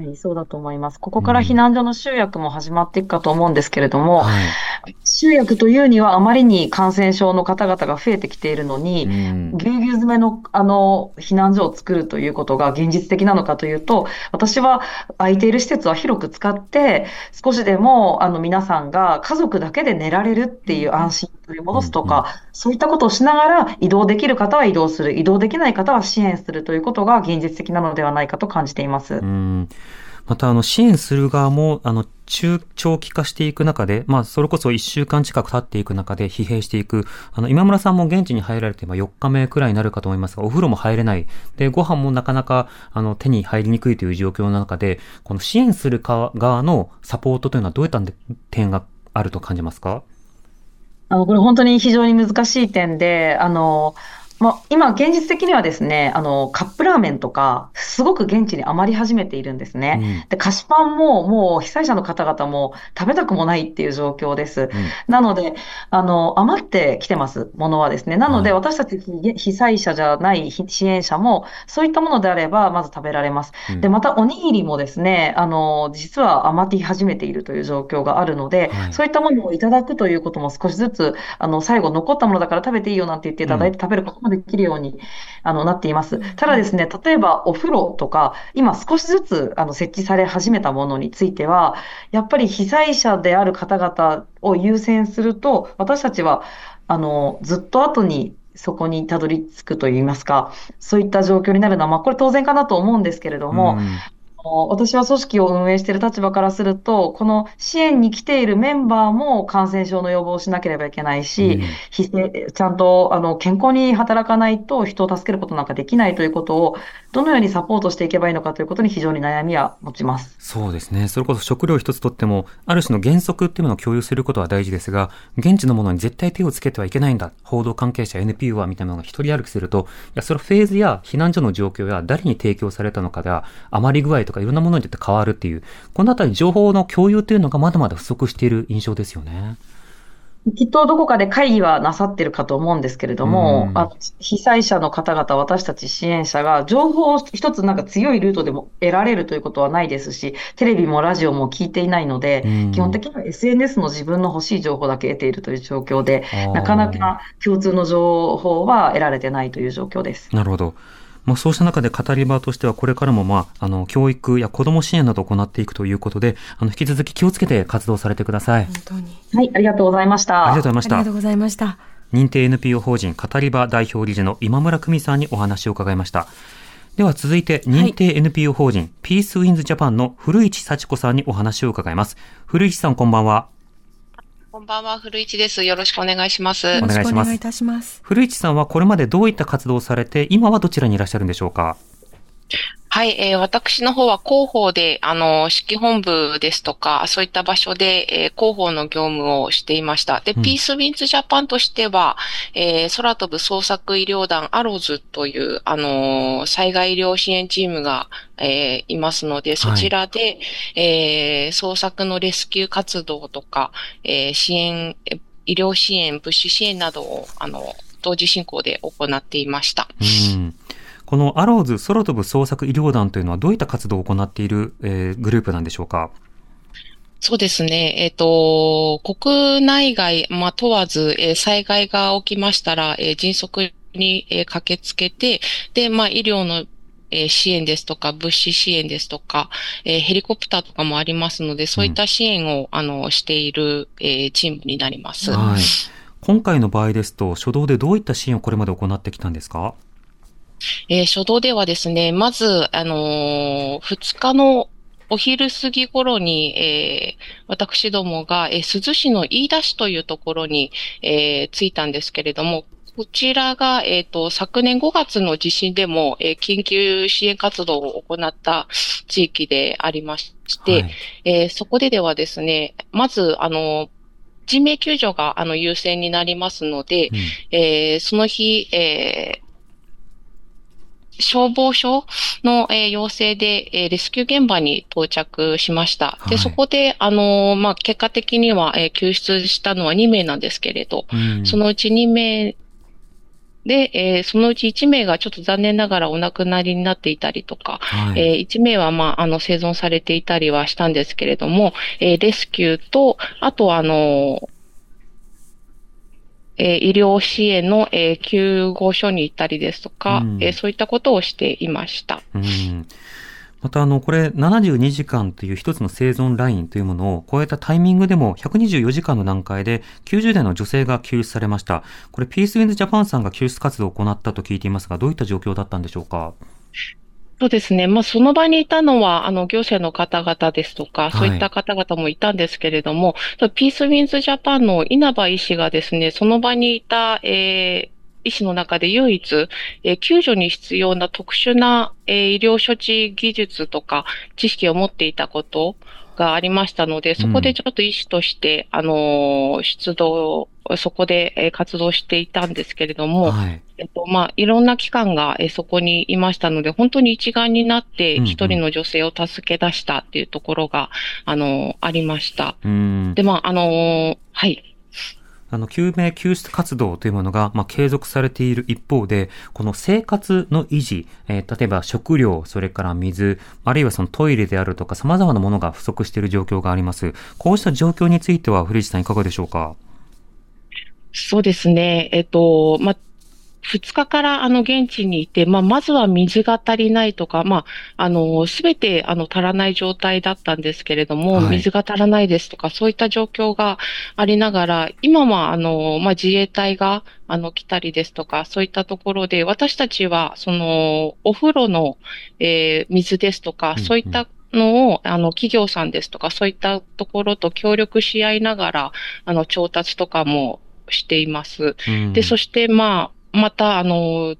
はい、そうだと思います。ここから避難所の集約も始まっていくかと思うんですけれども、はい、集約というにはあまりに感染症の方々が増えてきているのに、ぎゅうぎゅう詰めのあの避難所を作るということが現実的なのかというと、私は空いている施設は広く使って、少しでもあの皆さんが家族だけで寝られるっていう安心を取り戻すとか、そういったことをしながら移動できる方は移動する、移動できない方は支援するということが現実的なのではないかと感じています。また、あの、支援する側も、あの、中長期化していく中で、まあ、それこそ1週間近く経っていく中で疲弊していく。あの、今村さんも現地に入られて、まあ、4日目くらいになるかと思いますが、お風呂も入れない。で、ご飯もなかなか、あの、手に入りにくいという状況の中で、この支援する側のサポートというのはどういった点があると感じますか？あの、これ本当に非常に難しい点で、あの、まあ、今、現実的にはですね、あの、カップラーメンとか、すごく現地に余り始めているんですね。うん、で、菓子パンも、もう被災者の方々も食べたくもないっていう状況です。うん、なので、あの、余ってきてます、ものはですね。なので、私たち被災者じゃない支援者も、そういったものであれば、まず食べられます。うん、で、また、おにぎりもですね、あの、実は余り始めているという状況があるので、はい、そういったものをいただくということも少しずつ、あの、最後残ったものだから食べていいよなんて言っていただいて食べることもできるようにあのなっています。ただですね、例えばお風呂とか、今少しずつあの設置され始めたものについては、やっぱり被災者である方々を優先すると、私たちはあのずっと後にそこにたどり着くといいますか、そういった状況になるのは、まあ、これ当然かなと思うんですけれども、私は組織を運営している立場からすると、この支援に来ているメンバーも感染症の予防をしなければいけないし、うん、ちゃんとあの健康に働かないと人を助けることなんかできないということを、どのようにサポートしていけばいいのかということに非常に悩みは持ちます。そうですね。それこそ食料一つとっても、ある種の原則っていうものを共有することは大事ですが、現地のものに絶対手をつけてはいけないんだ。報道関係者 NPO はみたいなのが一人歩きすると、いや、それフェーズや避難所の状況や誰に提供されたのかが、余り具合とかいろんなものによって変わるっていう、このあたり情報の共有っていうのがまだまだ不足している印象ですよね。きっとどこかで会議はなさってるかと思うんですけれども、あ被災者の方々、私たち支援者が情報を一つなんか強いルートでも得られるということはないですし、テレビもラジオも聞いていないので、基本的には SNS の自分の欲しい情報だけ得ているという状況で、なかなか共通の情報は得られてないという状況です。なるほど。まあ、そうした中で語り場としてはこれからも、まあ、あの教育や子ども支援などを行っていくということであの引き続き気をつけて活動されてください。本当に。はいありがとうございました。ありがとうございました。ありがとうございました。認定 NPO 法人語り場代表理事の今村久美さんにお話を伺いました。では続いて認定 NPO 法人、はい、ピースウィンズジャパンの古市幸子さんにお話を伺います。古市さんこんばんはこんばんは、古市です。よろしくお願いします。お願いします。いたします。古市さんはこれまでどういった活動をされて、今はどちらにいらっしゃるんでしょうか？はい、えー、私の方は広報で、あの、指揮本部ですとか、そういった場所で、えー、広報の業務をしていました。で、うん、ピースウィンズジャパンとしては、えー、空飛ぶ捜索医療団アローズという、あの災害医療支援チームが、えー、いますので、そちらで、はい、えー、捜索のレスキュー活動とか、えー、支援、医療支援、物資支援などを、あの、同時進行で行っていました。うんこのアローズ空飛ぶ捜索医療団というのはどういった活動を行っている、えー、グループなんでしょうか？そうですね。えっ、ー、と、国内外、まあ、問わず、えー、災害が起きましたら、えー、迅速に、えー、駆けつけて、で、まあ、医療のえー、支援ですとか、物資支援ですとか、えー、ヘリコプターとかもありますので、そういった支援を、うん、あの、している、えー、チームになります。はい。今回の場合ですと、初動でどういった支援をこれまで行ってきたんですか？えー、初動ではですね、まず、あのー、2日のお昼過ぎ頃に、えー、私どもが、えー、珠洲市の飯田市というところに、えー、着いたんですけれども、こちらが、えっ、ー、と、昨年5月の地震でも、えー、緊急支援活動を行った地域でありまして、はい、えー、そこでではですね、まず、あの、人命救助が、あの、優先になりますので、うん、えー、その日、えー、消防署の、えー、要請で、えー、レスキュー現場に到着しました。で、はい、そこで、あのー、まあ、結果的には、えー、救出したのは2名なんですけれど、うん、そのうち2名で、えー、そのうち1名がちょっと残念ながらお亡くなりになっていたりとか、はい、えー、1名は、まあ、あの、生存されていたりはしたんですけれども、えー、レスキューと、あとあのえー、医療支援の、えー、救護所に行ったりですとか、うん、えー、そういったことをしていました。うんまたあの、これ72時間という一つの生存ラインというものを超えたタイミングでも124時間の段階で90代の女性が救出されました。これピースウィンズジャパンさんが救出活動を行ったと聞いていますが、どういった状況だったんでしょうか？そうですね。まあ、その場にいたのは、あの、行政の方々ですとか、そういった方々もいたんですけれども、はい、ピースウィンズジャパンの稲葉医師がですね、その場にいた、えー、医師の中で唯一、えー、救助に必要な特殊な、えー、医療処置技術とか知識を持っていたことがありましたので、そこでちょっと医師として、うん、あの、出動、そこで活動していたんですけれども、はい、えっと、まあ、いろんな機関がそこにいましたので、本当に一丸になって一人の女性を助け出したっていうところが、うんうん、あの、ありました。で、まあ、あの、はい。あの、救命救出活動というものが、まあ、継続されている一方で、この生活の維持、えー、例えば食料、それから水、あるいはそのトイレであるとか、様々なものが不足している状況があります。こうした状況については、古市さんいかがでしょうか？そうですね。えっと、まあ、2日からあの現地にいて、まあ、まずは水が足りないとか、まあ、あの、すべてあの足らない状態だったんですけれども、はい、水が足らないですとか、そういった状況がありながら、今はあの、まあ、自衛隊があの来たりですとか、そういったところで、私たちはその、お風呂の、えー、水ですとか、そういったのを、あの、企業さんですとか、そういったところと協力し合いながら、あの、調達とかもしています。で、そして、まあ、また、あの、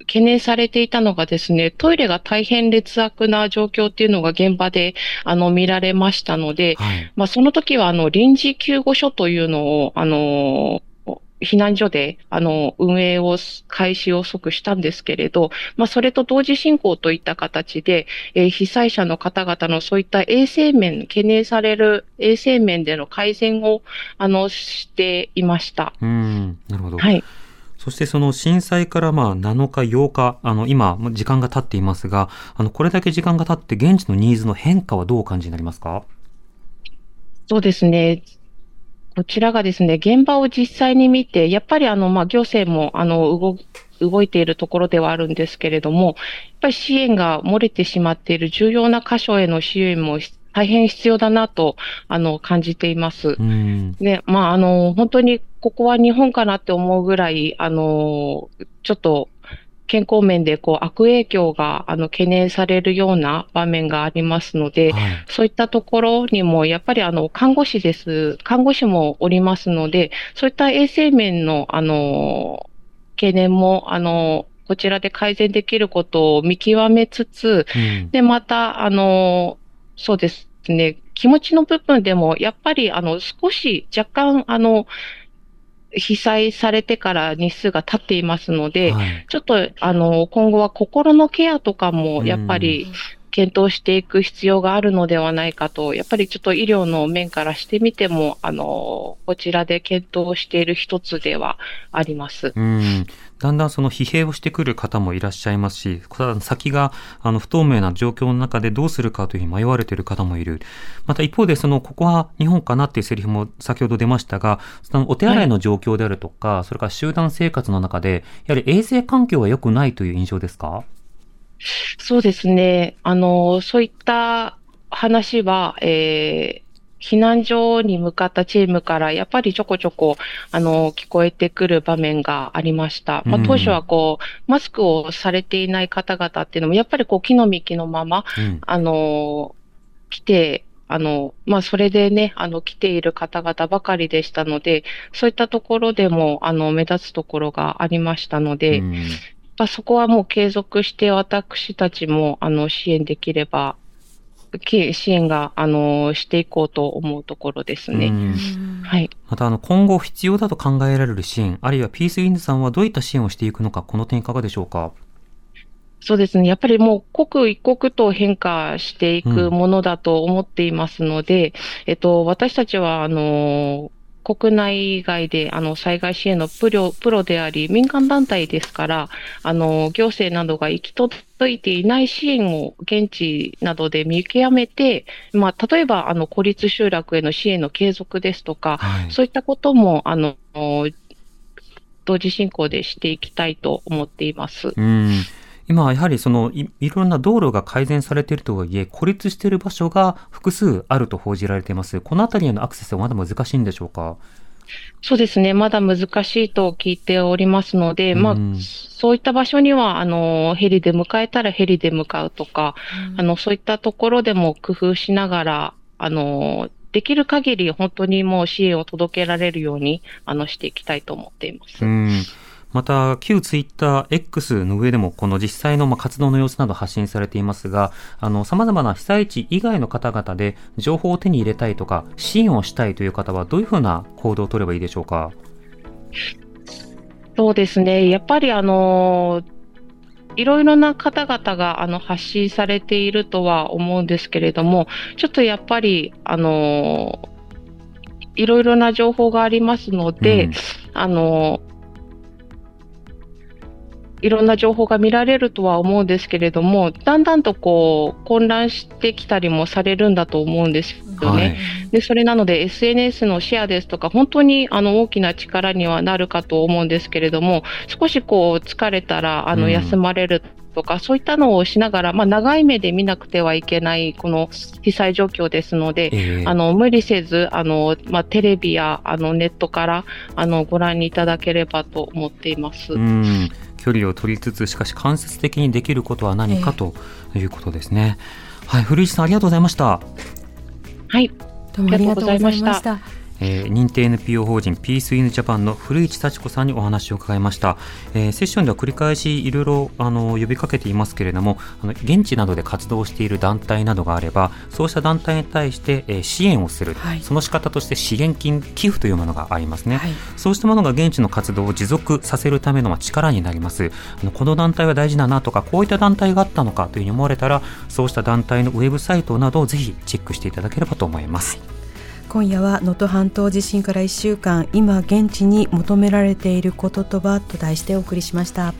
懸念されていたのがですね、トイレが大変劣悪な状況っていうのが現場で、あの、見られましたので、はい、まあ、その時は、あの、臨時救護所というのを、あの、避難所で、あの、運営を、開始を即したんですけれど、まあ、それと同時進行といった形で、えー、被災者の方々のそういった衛生面、懸念される衛生面での改善を、あの、していました。うん、なるほど。はい。そしてその震災からまあ7日、8日、あの今、時間が経っていますが、あのこれだけ時間が経って現地のニーズの変化はどうお感じになりますか？そうですね。こちらがですね、現場を実際に見て、やっぱりあの、まあ、行政も、あの、動、動いているところではあるんですけれども、やっぱり支援が漏れてしまっている重要な箇所への支援も大変必要だなと、あの、感じています。で、まあ、あの、本当にここは日本かなって思うぐらい、あの、ちょっと、健康面でこう悪影響があの懸念されるような場面がありますので、はい、そういったところにもやっぱりあの看護師です。看護師もおりますので、そういった衛生面のあの懸念もあのこちらで改善できることを見極めつつ、うん、で、また、あの、そうですね、気持ちの部分でも、やっぱり、あの、少し若干、あの、被災されてから日数が経っていますので、はい、ちょっと、あの、今後は心のケアとかも、やっぱり、検討していく必要があるのではないかと、やっぱりちょっと医療の面からしてみても、あの、こちらで検討している一つではあります。うんだんだんその疲弊をしてくる方もいらっしゃいますし、先があの不透明な状況の中でどうするかというふうに迷われている方もいる。また一方で、その、ここは日本かなっていうセリフも先ほど出ましたが、そのお手洗いの状況であるとか、はい、それから集団生活の中で、やはり衛生環境は良くないという印象ですか？そうですね。あの、そういった話は、えー、避難所に向かったチームからやっぱりちょこちょこ、あの、聞こえてくる場面がありました。まあ、当初はこう、マスクをされていない方々っていうのも、やっぱりこう、木の幹のまま、うん、あの、来て、あの、まあ、それでね、あの、来ている方々ばかりでしたので、そういったところでも、あの、目立つところがありましたので、うん。まあ、そこはもう継続して私たちもあの支援できれば、支援が、あの、していこうと思うところですね。はい。また、あの、今後必要だと考えられる支援、あるいはピースインズさんはどういった支援をしていくのか、この点いかがでしょうかそうですね。やっぱりもう刻一刻と変化していくものだと思っていますので、うん、えっと、私たちは、あの、国内外であの災害支援のプロプロであり、民間団体ですから、あの行政などが行き届いていない支援を現地などで見極めて、まあ、例えばあの孤立集落への支援の継続ですとか、はい、そういったこともあの同時進行でしていきたいと思っています。うん今、やはりそのい、いろんな道路が改善されているとはいえ、孤立している場所が複数あると報じられています。このあたりへのアクセスはまだ難しいんでしょうか？そうですね。まだ難しいと聞いておりますので、うん、まあ、そういった場所には、あの、ヘリで迎えたらヘリで向かうとか、うん、あの、そういったところでも工夫しながら、あの、できる限り本当にもう支援を届けられるように、あの、していきたいと思っています。うんまた、旧ツイッター X の上でも、この実際のま活動の様子など発信されていますが、あの、様々な被災地以外の方々で情報を手に入れたいとか、支援をしたいという方は、どういうふうな行動を取ればいいでしょうか？そうですね。やっぱりあのいろいろな方々があの発信されているとは思うんですけれども、ちょっとやっぱり、あのいろいろな情報がありますので、うん、あのいろんな情報が見られるとは思うんですけれども、だんだんとこう混乱してきたりもされるんだと思うんですよね。はい、でそれなので SNS のシェアですとか、本当にあの大きな力にはなるかと思うんですけれども、少しこう疲れたらあの休まれる。とか、そういったのをしながら、まあ、長い目で見なくてはいけない、この被災状況ですので、えー、あの、無理せず、あの、まあ、テレビや、あの、ネットから、あの、ご覧にいただければと思っています。うん距離を取りつつしかし間接的にできることは何かということですね、えー、はい古市さんありがとうございました。はい。どうもありがとうございましたえー、認定 NPO 法人ピースインジャパンの古市幸子さんにお話を伺いました、えー、セッションでは繰り返しいろいろあの呼びかけていますけれどもあの現地などで活動している団体などがあればそうした団体に対して、えー、支援をする、はい、その仕方として資源金寄付というものがありますね、はい、そうしたものが現地の活動を持続させるための力になります。あのこの団体は大事だなとかこういった団体があったのかというふうに思われたらそうした団体のウェブサイトなどをぜひチェックしていただければと思います。はい今夜は能登半島地震から1週間今現地に求められていることとは？と題してお送りしました。